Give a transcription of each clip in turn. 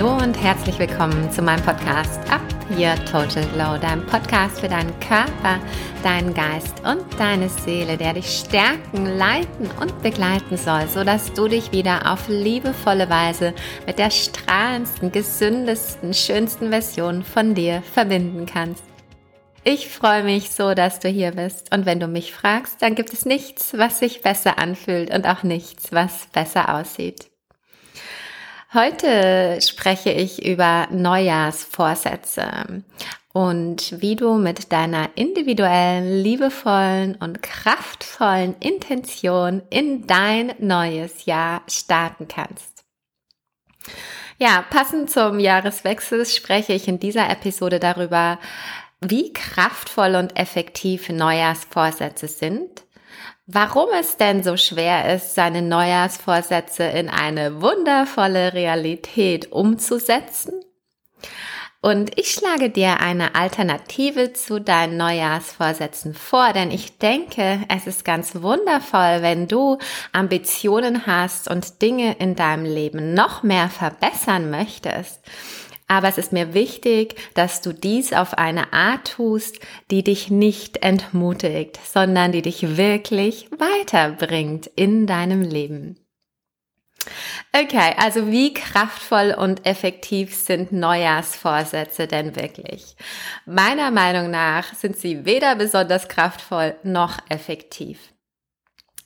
Hallo und herzlich willkommen zu meinem Podcast Up Your Total Glow, deinem Podcast für deinen Körper, deinen Geist und deine Seele, der dich stärken, leiten und begleiten soll, sodass du dich wieder auf liebevolle Weise mit der strahlendsten, gesündesten, schönsten Version von dir verbinden kannst. Ich freue mich so, dass du hier bist. Und wenn du mich fragst, dann gibt es nichts, was sich besser anfühlt und auch nichts, was besser aussieht. Heute spreche ich über Neujahrsvorsätze und wie du mit deiner individuellen, liebevollen und kraftvollen Intention in dein neues Jahr starten kannst. Ja, passend zum Jahreswechsel spreche ich in dieser Episode darüber, wie kraftvoll und effektiv Neujahrsvorsätze sind Warum es denn so schwer ist, seine Neujahrsvorsätze in eine wundervolle Realität umzusetzen? Und ich schlage dir eine Alternative zu deinen Neujahrsvorsätzen vor, denn ich denke, es ist ganz wundervoll, wenn du Ambitionen hast und Dinge in deinem Leben noch mehr verbessern möchtest aber es ist mir wichtig, dass du dies auf eine Art tust, die dich nicht entmutigt, sondern die dich wirklich weiterbringt in deinem Leben. Okay, also wie kraftvoll und effektiv sind Neujahrsvorsätze denn wirklich? Meiner Meinung nach sind sie weder besonders kraftvoll noch effektiv.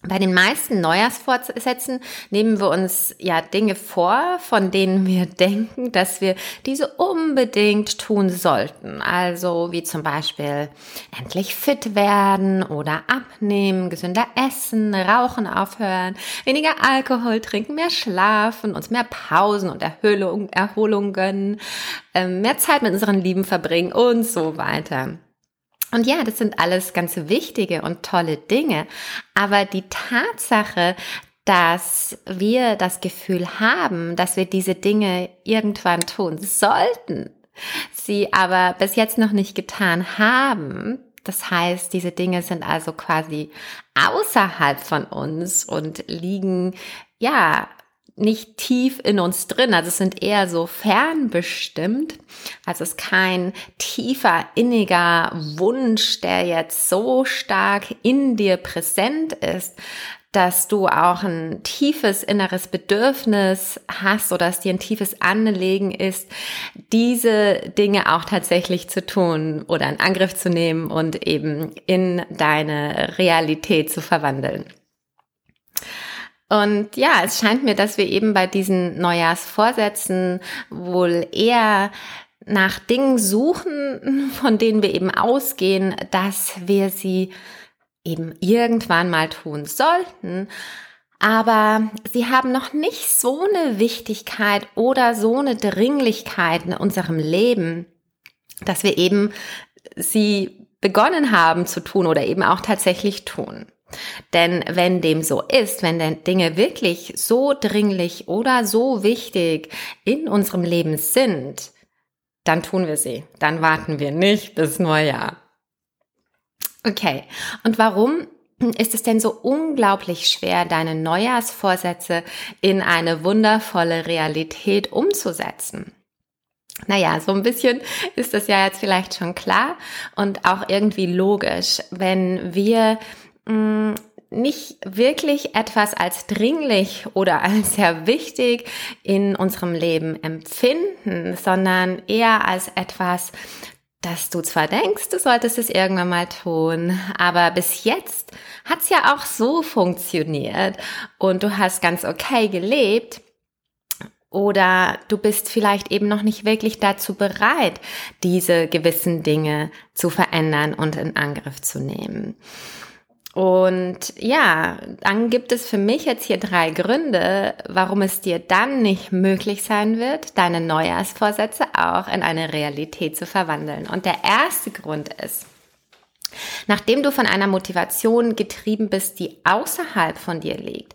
Bei den meisten Neujahrsvorsätzen nehmen wir uns ja Dinge vor, von denen wir denken, dass wir diese unbedingt tun sollten. Also wie zum Beispiel endlich fit werden oder abnehmen, gesünder essen, rauchen aufhören, weniger Alkohol trinken, mehr schlafen, uns mehr Pausen und Erholung, Erholung gönnen, ähm, mehr Zeit mit unseren Lieben verbringen und so weiter. Und ja, das sind alles ganz wichtige und tolle Dinge. Aber die Tatsache, dass wir das Gefühl haben, dass wir diese Dinge irgendwann tun sollten, sie aber bis jetzt noch nicht getan haben, das heißt, diese Dinge sind also quasi außerhalb von uns und liegen, ja, nicht tief in uns drin. Also es sind eher so fernbestimmt. Also es ist kein tiefer, inniger Wunsch, der jetzt so stark in dir präsent ist, dass du auch ein tiefes inneres Bedürfnis hast oder dass dir ein tiefes Anlegen ist, diese Dinge auch tatsächlich zu tun oder in Angriff zu nehmen und eben in deine Realität zu verwandeln. Und ja, es scheint mir, dass wir eben bei diesen Neujahrsvorsätzen wohl eher nach Dingen suchen, von denen wir eben ausgehen, dass wir sie eben irgendwann mal tun sollten. Aber sie haben noch nicht so eine Wichtigkeit oder so eine Dringlichkeit in unserem Leben, dass wir eben sie begonnen haben zu tun oder eben auch tatsächlich tun. Denn wenn dem so ist, wenn denn Dinge wirklich so dringlich oder so wichtig in unserem Leben sind, dann tun wir sie. Dann warten wir nicht bis Neujahr. Okay. Und warum ist es denn so unglaublich schwer, deine Neujahrsvorsätze in eine wundervolle Realität umzusetzen? Naja, so ein bisschen ist das ja jetzt vielleicht schon klar und auch irgendwie logisch. Wenn wir mh, nicht wirklich etwas als dringlich oder als sehr wichtig in unserem Leben empfinden, sondern eher als etwas, dass du zwar denkst, du solltest es irgendwann mal tun, aber bis jetzt hat's ja auch so funktioniert und du hast ganz okay gelebt, oder du bist vielleicht eben noch nicht wirklich dazu bereit, diese gewissen Dinge zu verändern und in Angriff zu nehmen. Und ja, dann gibt es für mich jetzt hier drei Gründe, warum es dir dann nicht möglich sein wird, deine Neujahrsvorsätze auch in eine Realität zu verwandeln. Und der erste Grund ist, nachdem du von einer Motivation getrieben bist, die außerhalb von dir liegt,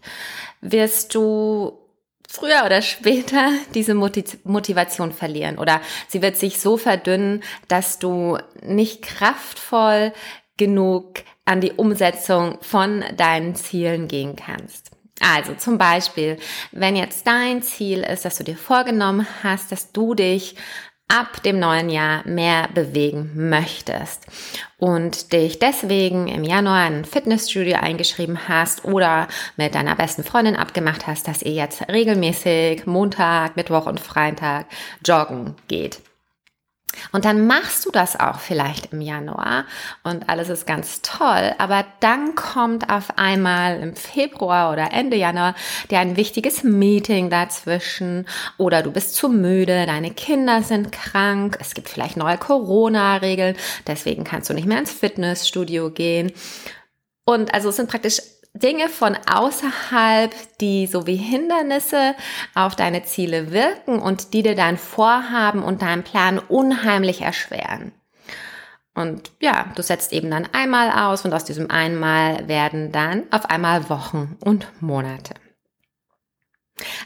wirst du früher oder später diese Motivation verlieren oder sie wird sich so verdünnen, dass du nicht kraftvoll genug an die Umsetzung von deinen Zielen gehen kannst. Also zum Beispiel, wenn jetzt dein Ziel ist, dass du dir vorgenommen hast, dass du dich ab dem neuen Jahr mehr bewegen möchtest und dich deswegen im Januar in ein Fitnessstudio eingeschrieben hast oder mit deiner besten Freundin abgemacht hast, dass ihr jetzt regelmäßig Montag, Mittwoch und Freitag joggen geht. Und dann machst du das auch vielleicht im Januar und alles ist ganz toll, aber dann kommt auf einmal im Februar oder Ende Januar dir ein wichtiges Meeting dazwischen oder du bist zu müde, deine Kinder sind krank, es gibt vielleicht neue Corona-Regeln, deswegen kannst du nicht mehr ins Fitnessstudio gehen. Und also es sind praktisch Dinge von außerhalb, die so wie Hindernisse auf deine Ziele wirken und die dir dein Vorhaben und deinen Plan unheimlich erschweren. Und ja, du setzt eben dann einmal aus und aus diesem einmal werden dann auf einmal Wochen und Monate.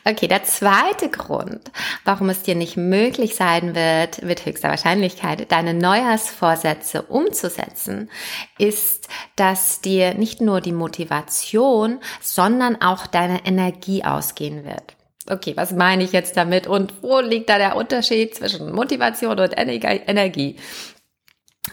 Okay, der zweite Grund, warum es dir nicht möglich sein wird, mit höchster Wahrscheinlichkeit deine Neujahrsvorsätze umzusetzen, ist, dass dir nicht nur die Motivation, sondern auch deine Energie ausgehen wird. Okay, was meine ich jetzt damit und wo liegt da der Unterschied zwischen Motivation und Energie?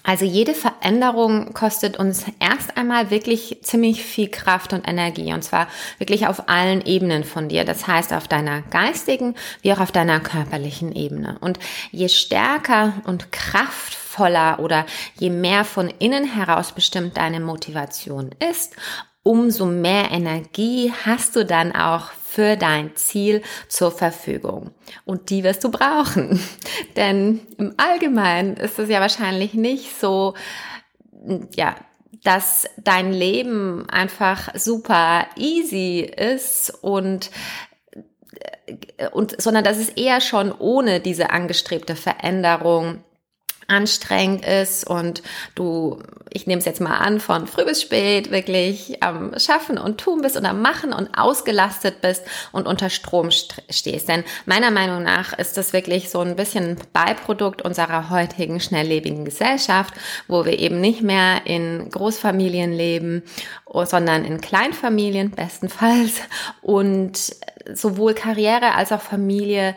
Also jede Veränderung kostet uns erst einmal wirklich ziemlich viel Kraft und Energie und zwar wirklich auf allen Ebenen von dir. Das heißt auf deiner geistigen wie auch auf deiner körperlichen Ebene. Und je stärker und kraftvoller oder je mehr von innen heraus bestimmt deine Motivation ist, umso mehr Energie hast du dann auch für dein Ziel zur Verfügung. Und die wirst du brauchen. Denn im Allgemeinen ist es ja wahrscheinlich nicht so, ja, dass dein Leben einfach super easy ist und und sondern dass es eher schon ohne diese angestrebte Veränderung anstrengend ist und du, ich nehme es jetzt mal an, von früh bis spät wirklich am Schaffen und Tun bist und am Machen und ausgelastet bist und unter Strom stehst. Denn meiner Meinung nach ist das wirklich so ein bisschen Beiprodukt unserer heutigen schnelllebigen Gesellschaft, wo wir eben nicht mehr in Großfamilien leben, sondern in Kleinfamilien bestenfalls und sowohl Karriere als auch Familie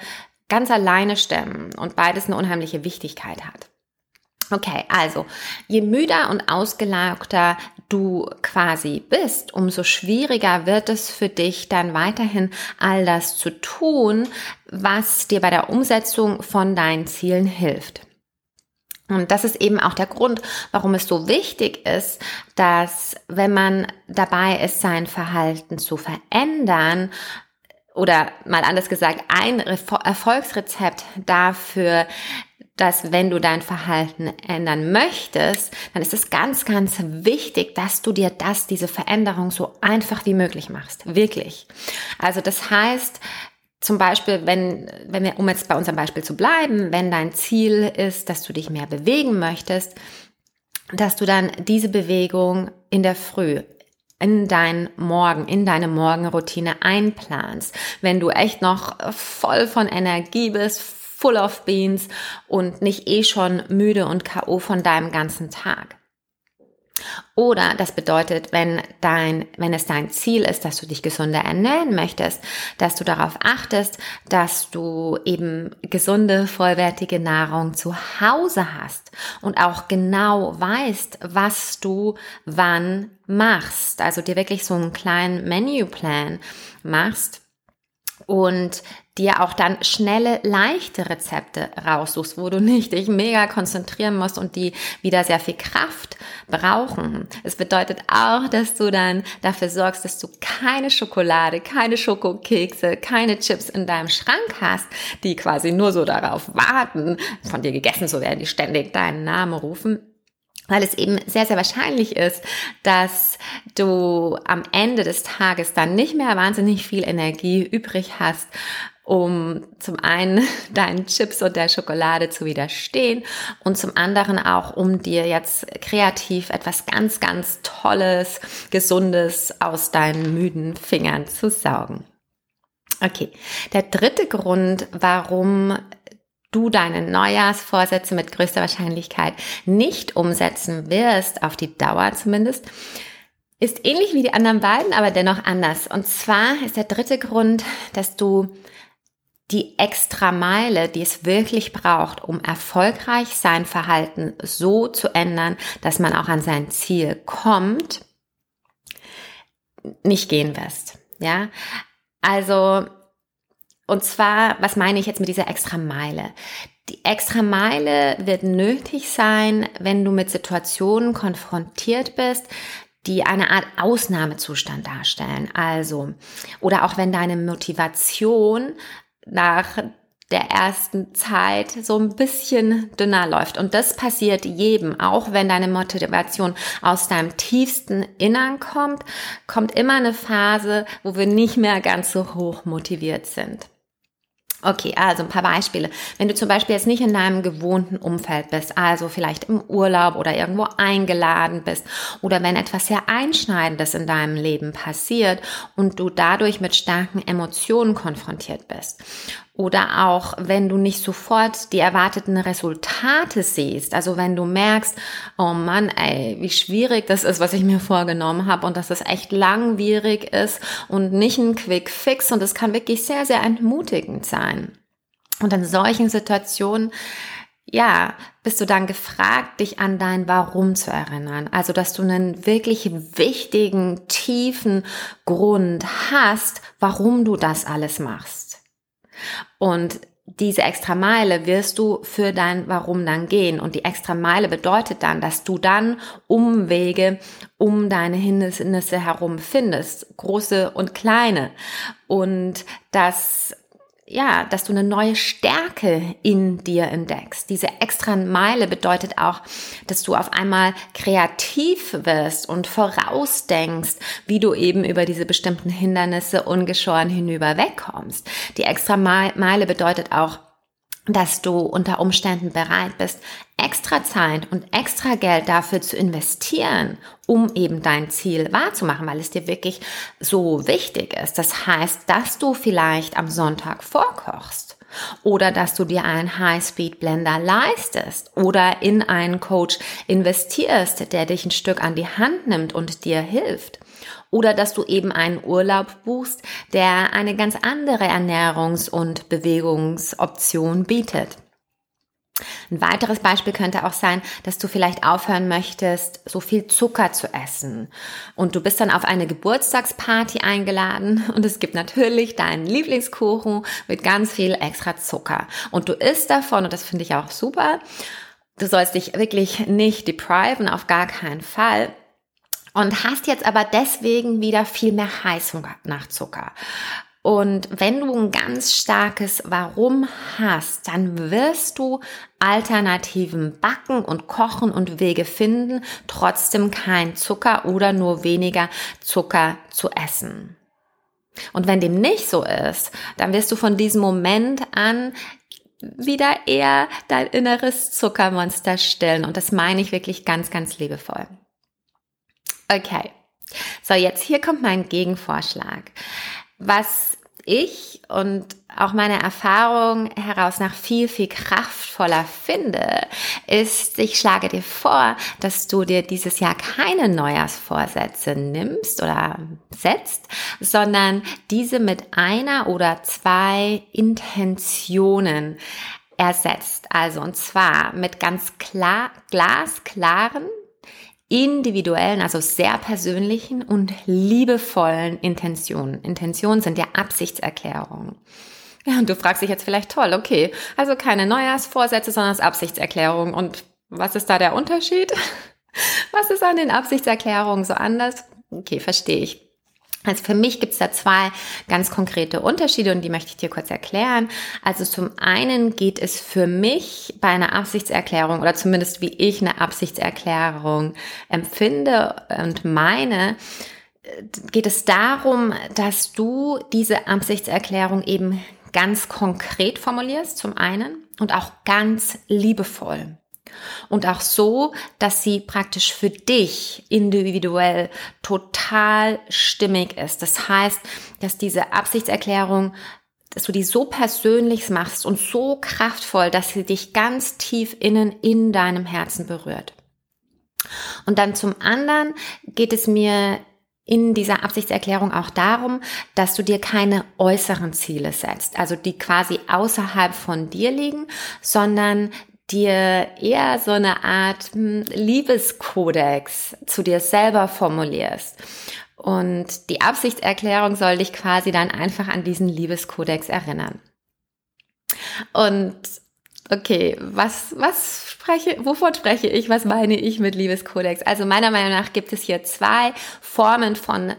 ganz alleine stemmen und beides eine unheimliche Wichtigkeit hat. Okay, also je müder und ausgelaugter du quasi bist, umso schwieriger wird es für dich dann weiterhin all das zu tun, was dir bei der Umsetzung von deinen Zielen hilft. Und das ist eben auch der Grund, warum es so wichtig ist, dass wenn man dabei ist, sein Verhalten zu verändern, oder mal anders gesagt, ein Erfolgsrezept dafür dass wenn du dein Verhalten ändern möchtest, dann ist es ganz, ganz wichtig, dass du dir das, diese Veränderung so einfach wie möglich machst. Wirklich. Also das heißt, zum Beispiel, wenn, wenn wir, um jetzt bei unserem Beispiel zu bleiben, wenn dein Ziel ist, dass du dich mehr bewegen möchtest, dass du dann diese Bewegung in der Früh in deinen Morgen, in deine Morgenroutine einplanst. Wenn du echt noch voll von Energie bist, full of beans und nicht eh schon müde und KO von deinem ganzen Tag. Oder das bedeutet, wenn dein, wenn es dein Ziel ist, dass du dich gesunder ernähren möchtest, dass du darauf achtest, dass du eben gesunde, vollwertige Nahrung zu Hause hast und auch genau weißt, was du wann machst. Also dir wirklich so einen kleinen Menüplan machst und dir auch dann schnelle, leichte Rezepte raussuchst, wo du nicht dich mega konzentrieren musst und die wieder sehr viel Kraft brauchen. Es bedeutet auch, dass du dann dafür sorgst, dass du keine Schokolade, keine Schokokekse, keine Chips in deinem Schrank hast, die quasi nur so darauf warten, von dir gegessen zu werden, die ständig deinen Namen rufen, weil es eben sehr, sehr wahrscheinlich ist, dass du am Ende des Tages dann nicht mehr wahnsinnig viel Energie übrig hast, um zum einen deinen Chips und der Schokolade zu widerstehen und zum anderen auch, um dir jetzt kreativ etwas ganz, ganz Tolles, Gesundes aus deinen müden Fingern zu saugen. Okay, der dritte Grund, warum du deine Neujahrsvorsätze mit größter Wahrscheinlichkeit nicht umsetzen wirst, auf die Dauer zumindest, ist ähnlich wie die anderen beiden, aber dennoch anders. Und zwar ist der dritte Grund, dass du die extra Meile, die es wirklich braucht, um erfolgreich sein Verhalten so zu ändern, dass man auch an sein Ziel kommt, nicht gehen wirst. Ja, also, und zwar, was meine ich jetzt mit dieser extra Meile? Die extra Meile wird nötig sein, wenn du mit Situationen konfrontiert bist, die eine Art Ausnahmezustand darstellen. Also, oder auch wenn deine Motivation nach der ersten Zeit so ein bisschen dünner läuft. Und das passiert jedem, auch wenn deine Motivation aus deinem tiefsten Innern kommt, kommt immer eine Phase, wo wir nicht mehr ganz so hoch motiviert sind. Okay, also ein paar Beispiele. Wenn du zum Beispiel jetzt nicht in deinem gewohnten Umfeld bist, also vielleicht im Urlaub oder irgendwo eingeladen bist oder wenn etwas sehr Einschneidendes in deinem Leben passiert und du dadurch mit starken Emotionen konfrontiert bist oder auch wenn du nicht sofort die erwarteten Resultate siehst, also wenn du merkst, oh Mann, ey, wie schwierig das ist, was ich mir vorgenommen habe und dass es echt langwierig ist und nicht ein Quick Fix und es kann wirklich sehr, sehr entmutigend sein. Und in solchen Situationen ja, bist du dann gefragt, dich an dein Warum zu erinnern. Also, dass du einen wirklich wichtigen, tiefen Grund hast, warum du das alles machst. Und diese extra Meile wirst du für dein Warum dann gehen. Und die extra Meile bedeutet dann, dass du dann Umwege um deine Hindernisse herum findest, große und kleine. Und dass ja, dass du eine neue Stärke in dir entdeckst. Diese extra Meile bedeutet auch, dass du auf einmal kreativ wirst und vorausdenkst, wie du eben über diese bestimmten Hindernisse ungeschoren hinüber wegkommst. Die extra Meile bedeutet auch, dass du unter Umständen bereit bist, extra Zeit und extra Geld dafür zu investieren, um eben dein Ziel wahrzumachen, weil es dir wirklich so wichtig ist. Das heißt, dass du vielleicht am Sonntag vorkochst oder dass du dir einen High-Speed-Blender leistest oder in einen Coach investierst, der dich ein Stück an die Hand nimmt und dir hilft oder dass du eben einen Urlaub buchst, der eine ganz andere Ernährungs- und Bewegungsoption bietet. Ein weiteres Beispiel könnte auch sein, dass du vielleicht aufhören möchtest, so viel Zucker zu essen. Und du bist dann auf eine Geburtstagsparty eingeladen und es gibt natürlich deinen Lieblingskuchen mit ganz viel extra Zucker. Und du isst davon und das finde ich auch super. Du sollst dich wirklich nicht depriven, auf gar keinen Fall und hast jetzt aber deswegen wieder viel mehr Heißhunger nach Zucker. Und wenn du ein ganz starkes Warum hast, dann wirst du Alternativen backen und kochen und Wege finden, trotzdem kein Zucker oder nur weniger Zucker zu essen. Und wenn dem nicht so ist, dann wirst du von diesem Moment an wieder eher dein inneres Zuckermonster stillen. Und das meine ich wirklich ganz, ganz liebevoll. Okay. So, jetzt hier kommt mein Gegenvorschlag. Was ich und auch meine Erfahrung heraus nach viel, viel kraftvoller finde, ist, ich schlage dir vor, dass du dir dieses Jahr keine Neujahrsvorsätze nimmst oder setzt, sondern diese mit einer oder zwei Intentionen ersetzt. Also, und zwar mit ganz klar, glasklaren individuellen, also sehr persönlichen und liebevollen Intentionen. Intentionen sind ja Absichtserklärungen. Ja, und du fragst dich jetzt vielleicht toll, okay, also keine Neujahrsvorsätze, sondern Absichtserklärungen. Und was ist da der Unterschied? Was ist an den Absichtserklärungen so anders? Okay, verstehe ich. Also für mich gibt es da zwei ganz konkrete Unterschiede und die möchte ich dir kurz erklären. Also zum einen geht es für mich bei einer Absichtserklärung oder zumindest wie ich eine Absichtserklärung empfinde und meine, geht es darum, dass du diese Absichtserklärung eben ganz konkret formulierst, zum einen, und auch ganz liebevoll. Und auch so, dass sie praktisch für dich individuell total stimmig ist. Das heißt, dass diese Absichtserklärung dass du die so persönlich machst und so kraftvoll, dass sie dich ganz tief innen in deinem Herzen berührt. Und dann zum anderen geht es mir in dieser Absichtserklärung auch darum, dass du dir keine äußeren Ziele setzt, also die quasi außerhalb von dir liegen, sondern dir eher so eine Art hm, Liebeskodex zu dir selber formulierst. Und die Absichtserklärung soll dich quasi dann einfach an diesen Liebeskodex erinnern. Und okay, was, was spreche, wovon spreche ich? Was meine ich mit Liebeskodex? Also meiner Meinung nach gibt es hier zwei Formen von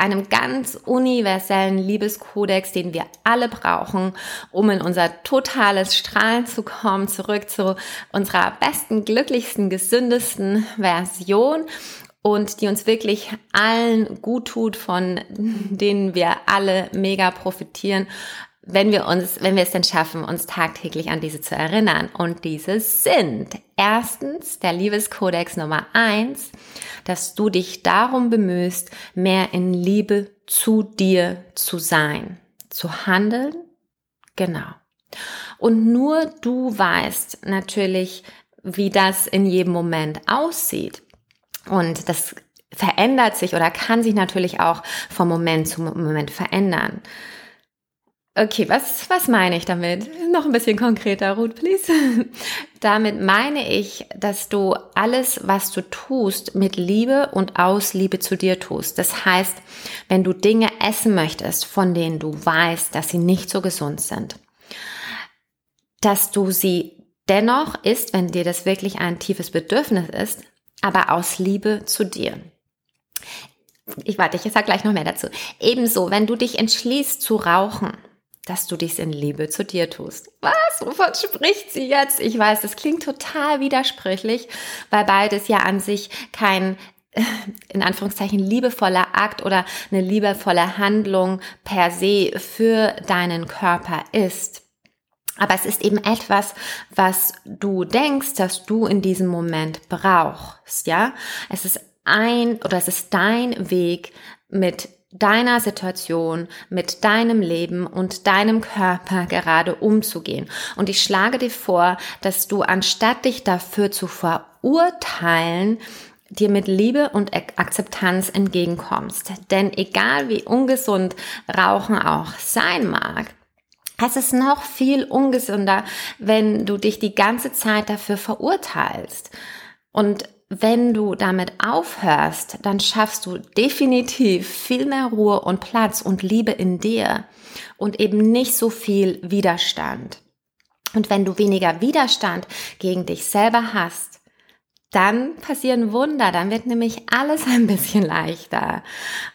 einem ganz universellen Liebeskodex, den wir alle brauchen, um in unser totales Strahlen zu kommen, zurück zu unserer besten, glücklichsten, gesündesten Version und die uns wirklich allen gut tut, von denen wir alle mega profitieren wenn wir uns, wenn wir es denn schaffen, uns tagtäglich an diese zu erinnern. Und diese sind erstens der Liebeskodex Nummer eins, dass du dich darum bemühst, mehr in Liebe zu dir zu sein, zu handeln. Genau. Und nur du weißt natürlich, wie das in jedem Moment aussieht. Und das verändert sich oder kann sich natürlich auch vom Moment zu Moment verändern. Okay, was, was meine ich damit? Noch ein bisschen konkreter, Ruth, please. damit meine ich, dass du alles, was du tust, mit Liebe und aus Liebe zu dir tust. Das heißt, wenn du Dinge essen möchtest, von denen du weißt, dass sie nicht so gesund sind, dass du sie dennoch isst, wenn dir das wirklich ein tiefes Bedürfnis ist, aber aus Liebe zu dir. Ich warte, ich sage gleich noch mehr dazu. Ebenso, wenn du dich entschließt zu rauchen, dass du dies in Liebe zu dir tust. Was? Wovon spricht sie jetzt? Ich weiß, das klingt total widersprüchlich, weil beides ja an sich kein in Anführungszeichen liebevoller Akt oder eine liebevolle Handlung per se für deinen Körper ist. Aber es ist eben etwas, was du denkst, dass du in diesem Moment brauchst, ja? Es ist ein oder es ist dein Weg mit deiner Situation, mit deinem Leben und deinem Körper gerade umzugehen. Und ich schlage dir vor, dass du anstatt dich dafür zu verurteilen, dir mit Liebe und Akzeptanz entgegenkommst. Denn egal wie ungesund Rauchen auch sein mag, es ist noch viel ungesünder, wenn du dich die ganze Zeit dafür verurteilst. Und wenn du damit aufhörst, dann schaffst du definitiv viel mehr Ruhe und Platz und Liebe in dir und eben nicht so viel Widerstand. Und wenn du weniger Widerstand gegen dich selber hast, dann passieren Wunder, dann wird nämlich alles ein bisschen leichter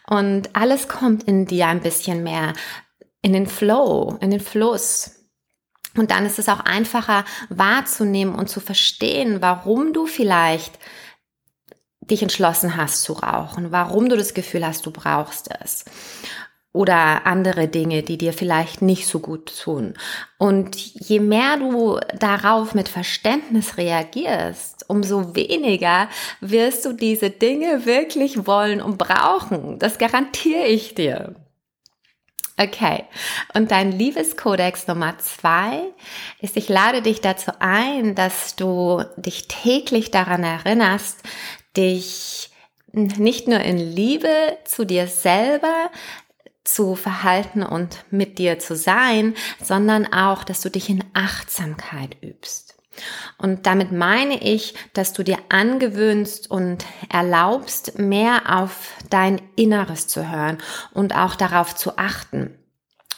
und alles kommt in dir ein bisschen mehr in den Flow, in den Fluss. Und dann ist es auch einfacher wahrzunehmen und zu verstehen, warum du vielleicht dich entschlossen hast zu rauchen, warum du das Gefühl hast, du brauchst es. Oder andere Dinge, die dir vielleicht nicht so gut tun. Und je mehr du darauf mit Verständnis reagierst, umso weniger wirst du diese Dinge wirklich wollen und brauchen. Das garantiere ich dir. Okay. Und dein Liebeskodex Nummer zwei ist, ich lade dich dazu ein, dass du dich täglich daran erinnerst, dich nicht nur in Liebe zu dir selber zu verhalten und mit dir zu sein, sondern auch, dass du dich in Achtsamkeit übst. Und damit meine ich, dass du dir angewöhnst und erlaubst, mehr auf dein Inneres zu hören und auch darauf zu achten.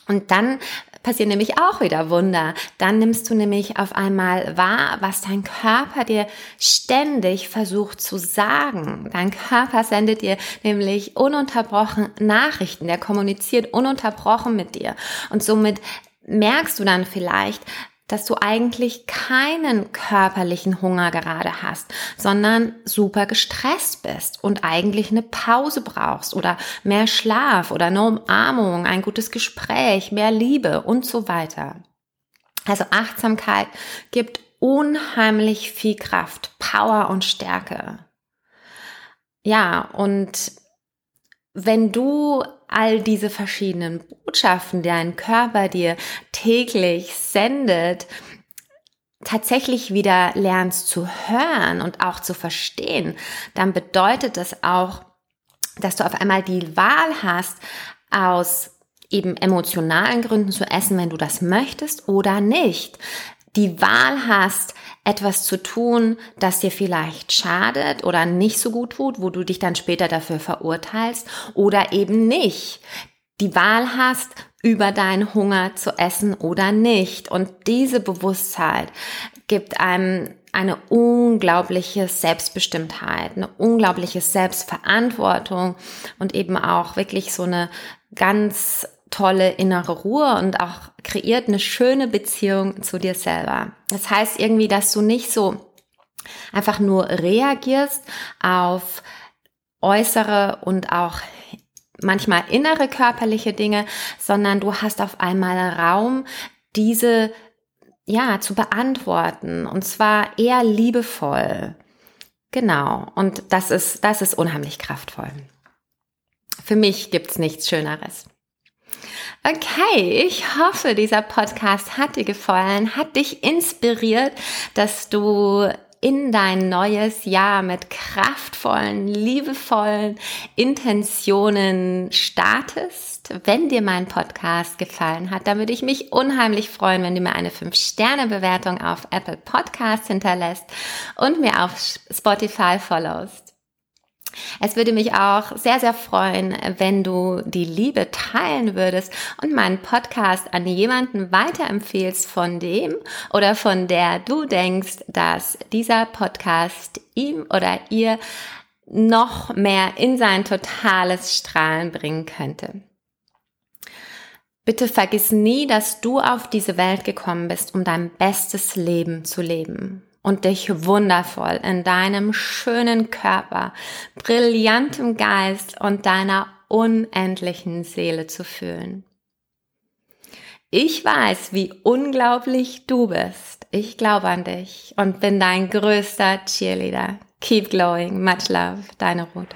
Und dann passieren nämlich auch wieder Wunder. Dann nimmst du nämlich auf einmal wahr, was dein Körper dir ständig versucht zu sagen. Dein Körper sendet dir nämlich ununterbrochen Nachrichten. Der kommuniziert ununterbrochen mit dir. Und somit merkst du dann vielleicht, dass du eigentlich keinen körperlichen Hunger gerade hast, sondern super gestresst bist und eigentlich eine Pause brauchst oder mehr Schlaf oder eine Umarmung, ein gutes Gespräch, mehr Liebe und so weiter. Also Achtsamkeit gibt unheimlich viel Kraft, Power und Stärke. Ja, und wenn du all diese verschiedenen Botschaften, die dein Körper dir täglich sendet, tatsächlich wieder lernst zu hören und auch zu verstehen, dann bedeutet das auch, dass du auf einmal die Wahl hast, aus eben emotionalen Gründen zu essen, wenn du das möchtest oder nicht. Die Wahl hast, etwas zu tun, das dir vielleicht schadet oder nicht so gut tut, wo du dich dann später dafür verurteilst oder eben nicht. Die Wahl hast, über deinen Hunger zu essen oder nicht. Und diese Bewusstheit gibt einem eine unglaubliche Selbstbestimmtheit, eine unglaubliche Selbstverantwortung und eben auch wirklich so eine ganz tolle innere Ruhe und auch kreiert eine schöne Beziehung zu dir selber. Das heißt irgendwie, dass du nicht so einfach nur reagierst auf äußere und auch manchmal innere körperliche Dinge, sondern du hast auf einmal Raum, diese ja zu beantworten und zwar eher liebevoll. Genau. Und das ist, das ist unheimlich kraftvoll. Für mich gibt's nichts Schöneres. Okay, ich hoffe, dieser Podcast hat dir gefallen, hat dich inspiriert, dass du in dein neues Jahr mit kraftvollen, liebevollen Intentionen startest. Wenn dir mein Podcast gefallen hat, dann würde ich mich unheimlich freuen, wenn du mir eine 5-Sterne-Bewertung auf Apple Podcast hinterlässt und mir auf Spotify followst. Es würde mich auch sehr, sehr freuen, wenn du die Liebe teilen würdest und meinen Podcast an jemanden weiterempfehlst, von dem oder von der du denkst, dass dieser Podcast ihm oder ihr noch mehr in sein totales Strahlen bringen könnte. Bitte vergiss nie, dass du auf diese Welt gekommen bist, um dein bestes Leben zu leben und dich wundervoll in deinem schönen Körper, brillantem Geist und deiner unendlichen Seele zu fühlen. Ich weiß, wie unglaublich du bist. Ich glaube an dich und bin dein größter Cheerleader. Keep glowing. Much love. Deine Ruth.